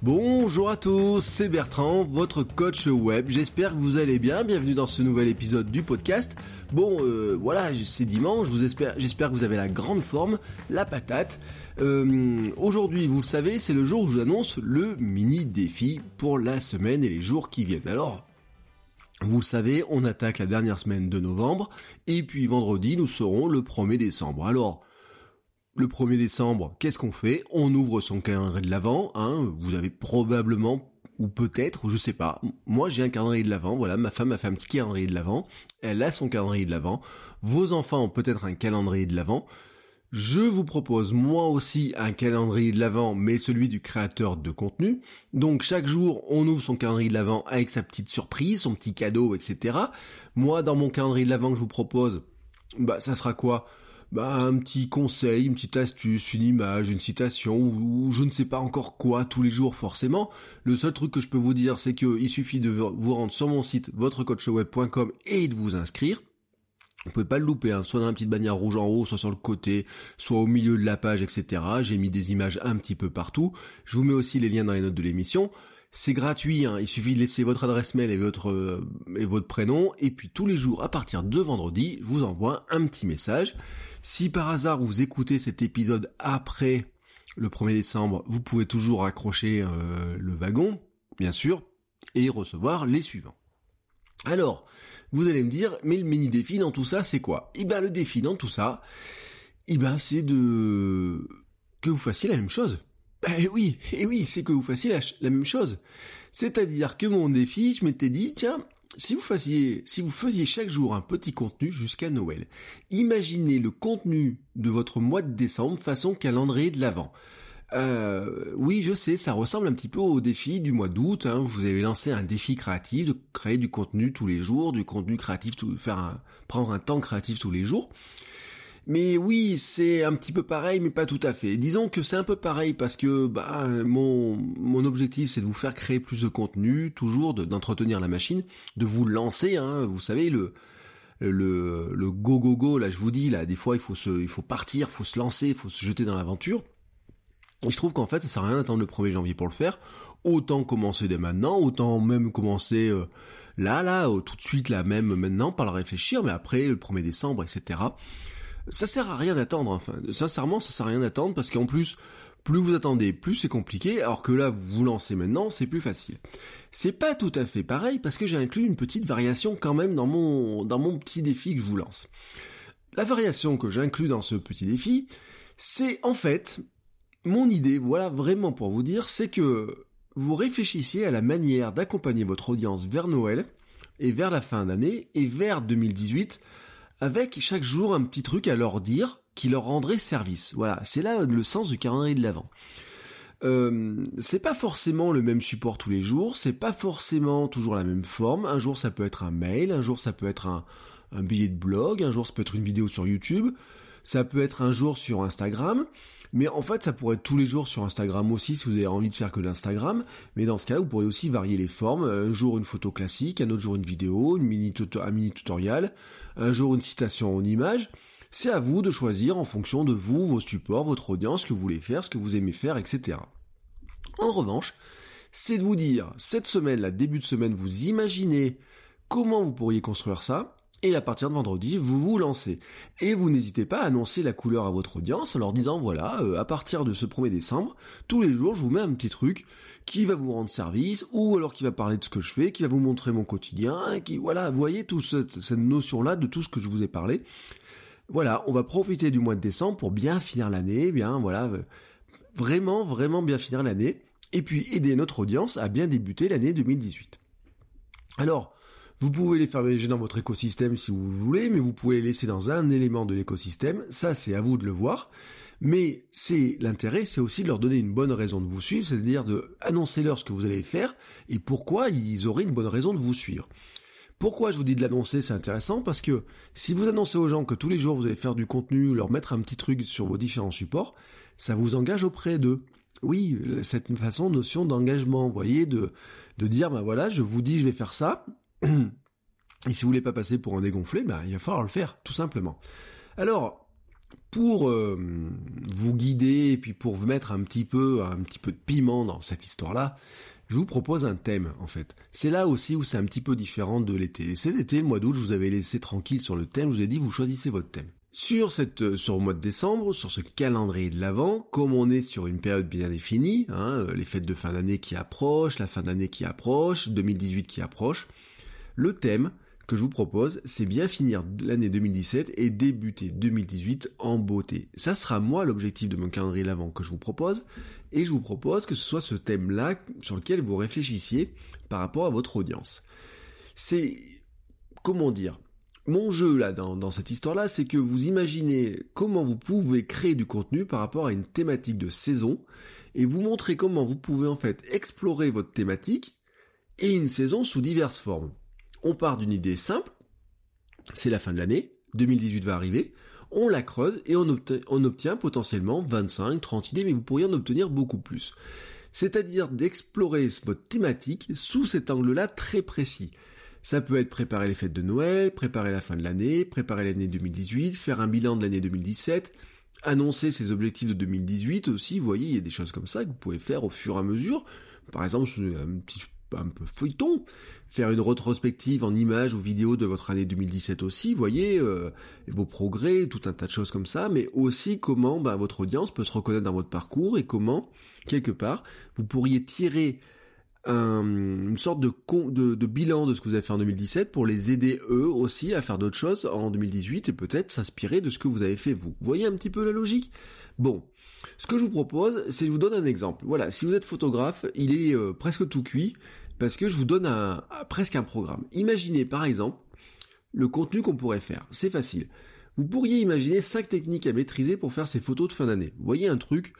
Bonjour à tous, c'est Bertrand, votre coach web. J'espère que vous allez bien. Bienvenue dans ce nouvel épisode du podcast. Bon, euh, voilà, c'est dimanche. J'espère que vous avez la grande forme, la patate. Euh, Aujourd'hui, vous le savez, c'est le jour où je vous annonce le mini défi pour la semaine et les jours qui viennent. Alors, vous le savez, on attaque la dernière semaine de novembre, et puis vendredi, nous serons le 1er décembre. Alors, le 1er décembre, qu'est-ce qu'on fait? On ouvre son calendrier de l'Avent, hein, vous avez probablement, ou peut-être, je sais pas, moi j'ai un calendrier de l'Avent, voilà, ma femme a fait un petit calendrier de l'Avent, elle a son calendrier de l'Avent, vos enfants ont peut-être un calendrier de l'Avent, je vous propose moi aussi un calendrier de l'Avent, mais celui du créateur de contenu. Donc chaque jour, on ouvre son calendrier de l'Avent avec sa petite surprise, son petit cadeau, etc. Moi, dans mon calendrier de l'Avent que je vous propose, bah ça sera quoi? Bah, un petit conseil, une petite astuce, une image, une citation, ou, je ne sais pas encore quoi tous les jours forcément. Le seul truc que je peux vous dire, c'est qu'il suffit de vous rendre sur mon site votrecoachweb.com et de vous inscrire. Vous pouvez pas le louper, hein, soit dans la petite bannière rouge en haut, soit sur le côté, soit au milieu de la page, etc. J'ai mis des images un petit peu partout. Je vous mets aussi les liens dans les notes de l'émission. C'est gratuit, hein. il suffit de laisser votre adresse mail et votre, euh, et votre prénom, et puis tous les jours, à partir de vendredi, je vous envoie un petit message. Si par hasard vous écoutez cet épisode après le 1er décembre, vous pouvez toujours accrocher euh, le wagon, bien sûr, et recevoir les suivants. Alors, vous allez me dire, mais le mini défi dans tout ça, c'est quoi? Eh bien, le défi dans tout ça, eh ben, c'est de que vous fassiez la même chose. Eh oui, eh oui, c'est que vous fassiez la, même chose. C'est-à-dire que mon défi, je m'étais dit, tiens, si vous faisiez, si vous faisiez chaque jour un petit contenu jusqu'à Noël, imaginez le contenu de votre mois de décembre façon calendrier de l'Avent. Euh, oui, je sais, ça ressemble un petit peu au défi du mois d'août. Hein, vous avez lancé un défi créatif de créer du contenu tous les jours, du contenu créatif, tout, faire un, prendre un temps créatif tous les jours. Mais oui, c'est un petit peu pareil, mais pas tout à fait. Disons que c'est un peu pareil parce que bah, mon, mon objectif c'est de vous faire créer plus de contenu, toujours d'entretenir la machine, de vous lancer. Hein, vous savez le le le go go go là, je vous dis là, des fois il faut se il faut partir, il faut se lancer, il faut se jeter dans l'aventure. Et je trouve qu'en fait, ça sert à rien d'attendre le 1er janvier pour le faire. Autant commencer dès maintenant, autant même commencer euh, là, là, tout de suite, là, même maintenant, pas le réfléchir, mais après, le 1er décembre, etc ça sert à rien d'attendre. Enfin, sincèrement, ça sert à rien d'attendre parce qu'en plus, plus vous attendez, plus c'est compliqué, alors que là, vous vous lancez maintenant, c'est plus facile. C'est pas tout à fait pareil parce que j'ai inclus une petite variation quand même dans mon, dans mon petit défi que je vous lance. La variation que j'inclus dans ce petit défi, c'est en fait, mon idée, voilà vraiment pour vous dire, c'est que vous réfléchissiez à la manière d'accompagner votre audience vers Noël et vers la fin d'année et vers 2018 avec chaque jour un petit truc à leur dire qui leur rendrait service. Voilà, c'est là le sens du calendrier de l'avant. Euh, c'est pas forcément le même support tous les jours, c'est pas forcément toujours la même forme. Un jour ça peut être un mail, un jour ça peut être un billet de blog, un jour ça peut être une vidéo sur YouTube, ça peut être un jour sur Instagram. Mais en fait, ça pourrait être tous les jours sur Instagram aussi si vous avez envie de faire que l'Instagram. Mais dans ce cas, vous pourrez aussi varier les formes. Un jour une photo classique, un autre jour une vidéo, un mini tutoriel, un jour une citation en image. C'est à vous de choisir en fonction de vous, vos supports, votre audience, ce que vous voulez faire, ce que vous aimez faire, etc. En revanche, c'est de vous dire, cette semaine, la début de semaine, vous imaginez comment vous pourriez construire ça, et à partir de vendredi, vous vous lancez. Et vous n'hésitez pas à annoncer la couleur à votre audience en leur disant voilà, euh, à partir de ce 1er décembre, tous les jours, je vous mets un petit truc qui va vous rendre service, ou alors qui va parler de ce que je fais, qui va vous montrer mon quotidien, qui, voilà, vous voyez toute cette, notion-là de tout ce que je vous ai parlé. Voilà, on va profiter du mois de décembre pour bien finir l'année, bien, voilà, vraiment, vraiment bien finir l'année, et puis aider notre audience à bien débuter l'année 2018. Alors, vous pouvez les faire voyager dans votre écosystème si vous voulez, mais vous pouvez les laisser dans un élément de l'écosystème. Ça, c'est à vous de le voir. Mais c'est l'intérêt, c'est aussi de leur donner une bonne raison de vous suivre, c'est-à-dire de annoncer leur ce que vous allez faire et pourquoi ils auraient une bonne raison de vous suivre. Pourquoi je vous dis de l'annoncer, c'est intéressant parce que si vous annoncez aux gens que tous les jours vous allez faire du contenu, leur mettre un petit truc sur vos différents supports, ça vous engage auprès d'eux. Oui, cette façon, notion d'engagement, vous voyez, de, de dire, ben voilà, je vous dis je vais faire ça, et si vous voulez pas passer pour un dégonflé, ben il va falloir le faire, tout simplement. Alors, pour euh, vous guider et puis pour vous mettre un petit peu un petit peu de piment dans cette histoire-là, je vous propose un thème en fait. C'est là aussi où c'est un petit peu différent de l'été. C'est l'été, le mois d'août, je vous avais laissé tranquille sur le thème, je vous ai dit vous choisissez votre thème. Sur cette, euh, sur le mois de décembre, sur ce calendrier de l'Avent, comme on est sur une période bien définie, hein, euh, les fêtes de fin d'année qui approchent, la fin d'année qui approche, 2018 qui approche, le thème, que je vous propose, c'est bien finir l'année 2017 et débuter 2018 en beauté. Ça sera moi l'objectif de mon calendrier l'avant que je vous propose, et je vous propose que ce soit ce thème-là sur lequel vous réfléchissiez par rapport à votre audience. C'est, comment dire, mon jeu là dans, cette histoire-là, c'est que vous imaginez comment vous pouvez créer du contenu par rapport à une thématique de saison, et vous montrer comment vous pouvez en fait explorer votre thématique et une saison sous diverses formes on part d'une idée simple, c'est la fin de l'année, 2018 va arriver, on la creuse et on, obtient, potentiellement 25, 30 idées, mais vous pourriez en obtenir beaucoup plus. C'est-à-dire d'explorer votre thématique sous cet angle-là très précis. Ça peut être préparer les fêtes de Noël, préparer la fin de l'année, préparer l'année 2018, faire un bilan de l'année 2017, annoncer ses objectifs de 2018 aussi, vous voyez, il y a des choses comme ça que vous pouvez faire au fur et à mesure. Par exemple, un petit un peu feuilleton, faire une rétrospective en images ou vidéos de votre année 2017 aussi, voyez, euh, vos progrès, tout un tas de choses comme ça, mais aussi comment bah, votre audience peut se reconnaître dans votre parcours et comment, quelque part, vous pourriez tirer une sorte de, de, de, bilan de ce que vous avez fait en 2017 pour les aider eux aussi à faire d'autres choses en 2018 et peut-être s'inspirer de ce que vous avez fait. Vous voyez un petit peu la logique? Bon, ce que je vous propose, c'est je vous donne un exemple. Voilà, si vous êtes photographe, il est euh, presque tout cuit parce que je vous donne presque un programme. Imaginez par exemple le contenu qu'on pourrait faire. C'est facile. Vous pourriez imaginer cinq techniques à maîtriser pour faire ces photos de fin d'année. Vous voyez un truc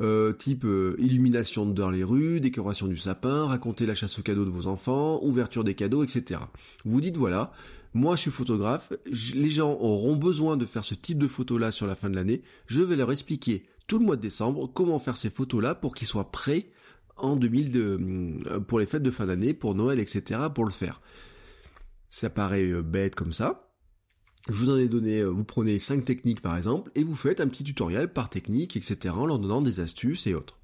euh, type euh, illumination dans les rues, décoration du sapin, raconter la chasse aux cadeaux de vos enfants, ouverture des cadeaux, etc. Vous dites voilà, moi je suis photographe, les gens auront besoin de faire ce type de photos-là sur la fin de l'année, je vais leur expliquer tout le mois de décembre comment faire ces photos-là pour qu'ils soient prêts en 2000 euh, pour les fêtes de fin d'année, pour Noël, etc. pour le faire. Ça paraît euh, bête comme ça. Je vous en ai donné, euh, vous prenez 5 techniques par exemple, et vous faites un petit tutoriel par technique, etc. en leur donnant des astuces et autres.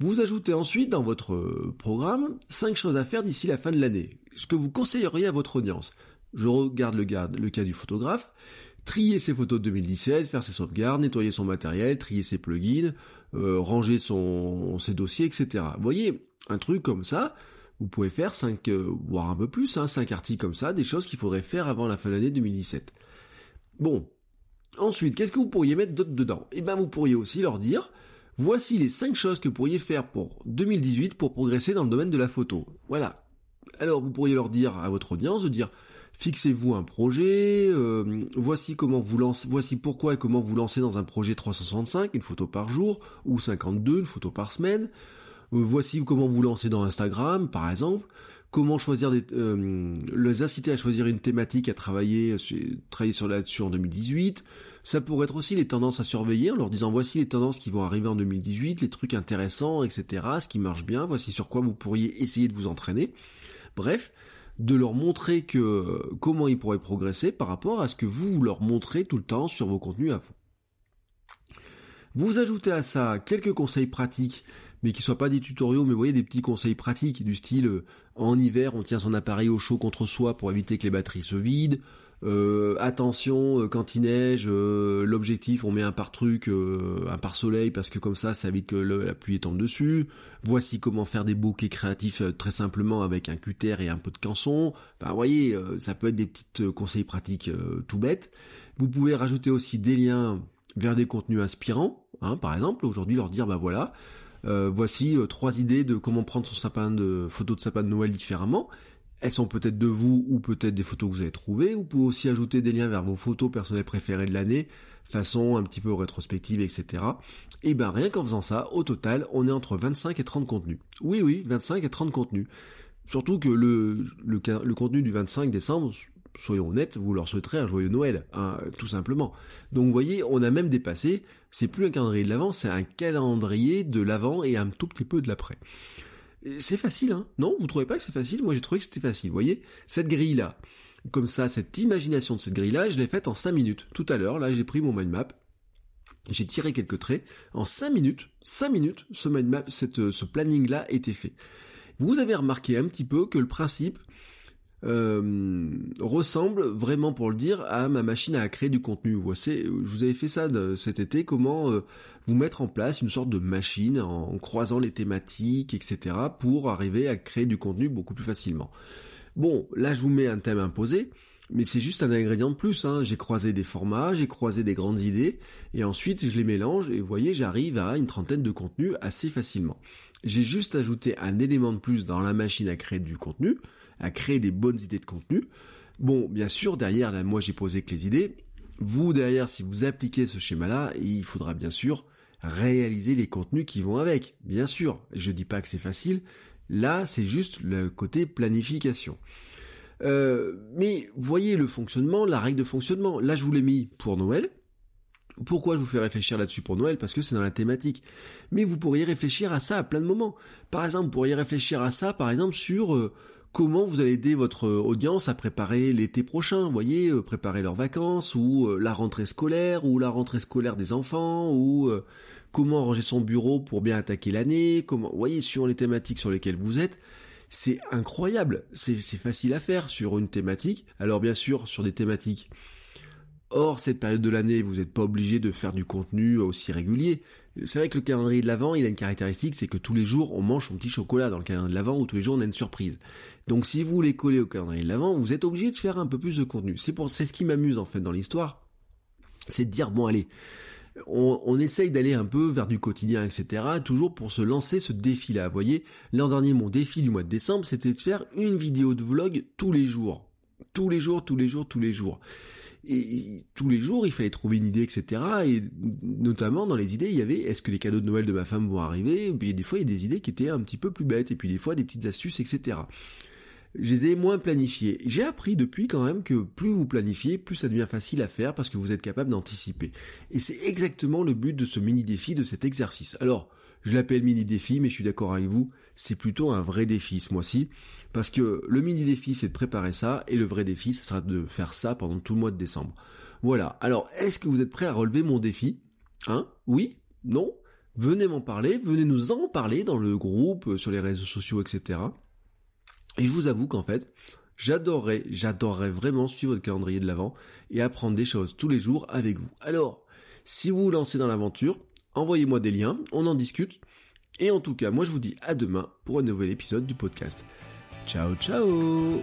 Vous ajoutez ensuite dans votre programme 5 choses à faire d'ici la fin de l'année. Ce que vous conseilleriez à votre audience. Je regarde le, cas du photographe trier ses photos de 2017, faire ses sauvegardes, nettoyer son matériel, trier ses plugins, euh, ranger ses dossiers, etc. Vous voyez, un truc comme ça, vous pouvez faire 5, euh, voire un peu plus, hein, 5 articles comme ça, des choses qu'il faudrait faire avant la fin de l'année 2017. Bon. Ensuite, qu'est-ce que vous pourriez mettre d'autre dedans? Eh ben, vous pourriez aussi leur dire, voici les 5 choses que vous pourriez faire pour 2018 pour progresser dans le domaine de la photo. Voilà. Alors, vous pourriez leur dire à votre audience de dire, Fixez-vous un projet, euh, voici comment vous lancez, voici pourquoi et comment vous lancez dans un projet 365, une photo par jour, ou 52, une photo par semaine. Euh, voici comment vous lancez dans Instagram, par exemple. Comment choisir des, euh, les inciter à choisir une thématique à travailler, travailler sur là-dessus en 2018. Ça pourrait être aussi les tendances à surveiller en leur disant voici les tendances qui vont arriver en 2018, les trucs intéressants, etc. Ce qui marche bien, voici sur quoi vous pourriez essayer de vous entraîner. Bref, de leur montrer que comment ils pourraient progresser par rapport à ce que vous leur montrez tout le temps sur vos contenus à vous. Vous ajoutez à ça quelques conseils pratiques, mais qui soient pas des tutoriaux, mais vous voyez des petits conseils pratiques du style euh, en hiver on tient son appareil au chaud contre soi pour éviter que les batteries se vident, euh, attention euh, quand il neige, euh, l'objectif on met un par truc, un par soleil parce que comme ça ça évite que la pluie tombe dessus. Voici comment faire des bouquets créatifs très simplement avec un cutter et un peu de canson. Ben, vous voyez, ça peut être des petits conseils pratiques tout bêtes. Vous pouvez rajouter aussi des liens vers des contenus inspirants, hein, par exemple aujourd'hui leur dire bah voilà. voici trois idées de comment prendre son sapin de photo de sapin de Noël différemment elles sont peut-être de vous ou peut-être des photos que vous avez trouvées. Vous pouvez aussi ajouter des liens vers vos photos personnelles préférées de l'année, façon un petit peu rétrospective, etc. Et ben rien qu'en faisant ça, au total, on est entre 25 et 30 contenus. Oui, oui, 25 et 30 contenus. Surtout que le contenu du 25 décembre, soyons honnêtes, vous leur souhaiterez un joyeux Noël, hein, tout simplement. Donc vous voyez, on a même dépassé, c'est plus un calendrier de l'avant, c'est un calendrier de l'avant et un tout petit peu de l'après. C'est facile, hein Non, vous trouvez pas que c'est facile? Moi j'ai trouvé que c'était facile. Vous voyez, cette grille-là, comme ça, cette imagination de cette grille-là, je l'ai faite en 5 minutes. Tout à l'heure, là j'ai pris mon mind map, j'ai tiré quelques traits, en 5 minutes, 5 minutes, ce mind map, cette, ce planning-là était fait. Vous avez remarqué un petit peu que le principe, euh, ressemble vraiment pour le dire à ma machine à créer du contenu. Voyez, je vous avais fait ça cet été, comment euh, vous mettre en place une sorte de machine en, croisant les thématiques, etc. pour arriver à créer du contenu beaucoup plus facilement. Bon, là je vous mets un thème imposé, mais c'est juste un ingrédient de plus. Hein. J'ai croisé des formats, j'ai croisé des grandes idées, et ensuite je les mélange, et vous voyez, j'arrive à une trentaine de contenus assez facilement. J'ai juste ajouté un élément de plus dans la machine à créer du contenu, à créer des bonnes idées de contenu. Bon, bien sûr, derrière, là, moi j'ai posé que les idées. Vous, derrière, si vous appliquez ce schéma-là, il faudra bien sûr réaliser les contenus qui vont avec. Bien sûr, je dis pas que c'est facile. Là, c'est juste le côté planification. Euh, mais voyez le fonctionnement, la règle de fonctionnement. Là, je vous l'ai mis pour Noël. Pourquoi je vous fais réfléchir là-dessus pour Noël? Parce que c'est dans la thématique. Mais vous pourriez réfléchir à ça à plein de moments. Par exemple, vous pourriez réfléchir à ça, par exemple, sur euh, comment vous allez aider votre euh, audience à préparer l'été prochain, voyez, euh, préparer leurs vacances, ou euh, la rentrée scolaire, ou la rentrée scolaire des enfants, ou comment ranger son bureau pour bien attaquer l'année, comment, vous voyez, sur les thématiques sur lesquelles vous êtes, c'est incroyable, c'est facile à faire sur une thématique. Alors bien sûr, sur des thématiques Or, cette période de l'année, vous n'êtes pas obligé de faire du contenu aussi régulier. C'est vrai que le calendrier de l'Avent, il a une caractéristique, c'est que tous les jours, on mange son petit chocolat dans le calendrier de l'Avent, ou tous les jours, on a une surprise. Donc, si vous voulez coller au calendrier de l'Avent, vous êtes obligé de faire un peu plus de contenu. C'est pour, c'est ce qui m'amuse, en fait, dans l'histoire. C'est de dire, bon, allez, on, on essaye d'aller un peu vers du quotidien, etc., toujours pour se lancer ce défi-là. Vous voyez, l'an dernier, mon défi du mois de décembre, c'était de faire une vidéo de vlog tous les jours. Tous les jours, tous les jours, tous les jours et tous les jours il fallait trouver une idée, etc. Et notamment dans les idées, il y avait est-ce que les cadeaux de Noël de ma femme vont arriver? Et puis des fois il y a des idées qui étaient un petit peu plus bêtes, et puis des fois des petites astuces, etc. Je les ai moins planifiées. J'ai appris depuis quand même que plus vous planifiez, plus ça devient facile à faire parce que vous êtes capable d'anticiper. Et c'est exactement le but de ce mini défi, de cet exercice. Alors, je l'appelle mini défi, mais je suis d'accord avec vous, c'est plutôt un vrai défi ce mois-ci, parce que le mini défi c'est de préparer ça, et le vrai défi ce sera de faire ça pendant tout le mois de décembre. Voilà, alors est-ce que vous êtes prêts à relever mon défi? Hein? Oui? Non? Venez m'en parler, venez nous en parler dans le groupe, sur les réseaux sociaux, etc. Et je vous avoue qu'en fait, j'adorerais, j'adorerais vraiment suivre le calendrier de l'Avent et apprendre des choses tous les jours avec vous. Alors, si vous vous lancez dans l'aventure, envoyez-moi des liens, on en discute. Et en tout cas, moi je vous dis à demain pour un nouvel épisode du podcast. Ciao ciao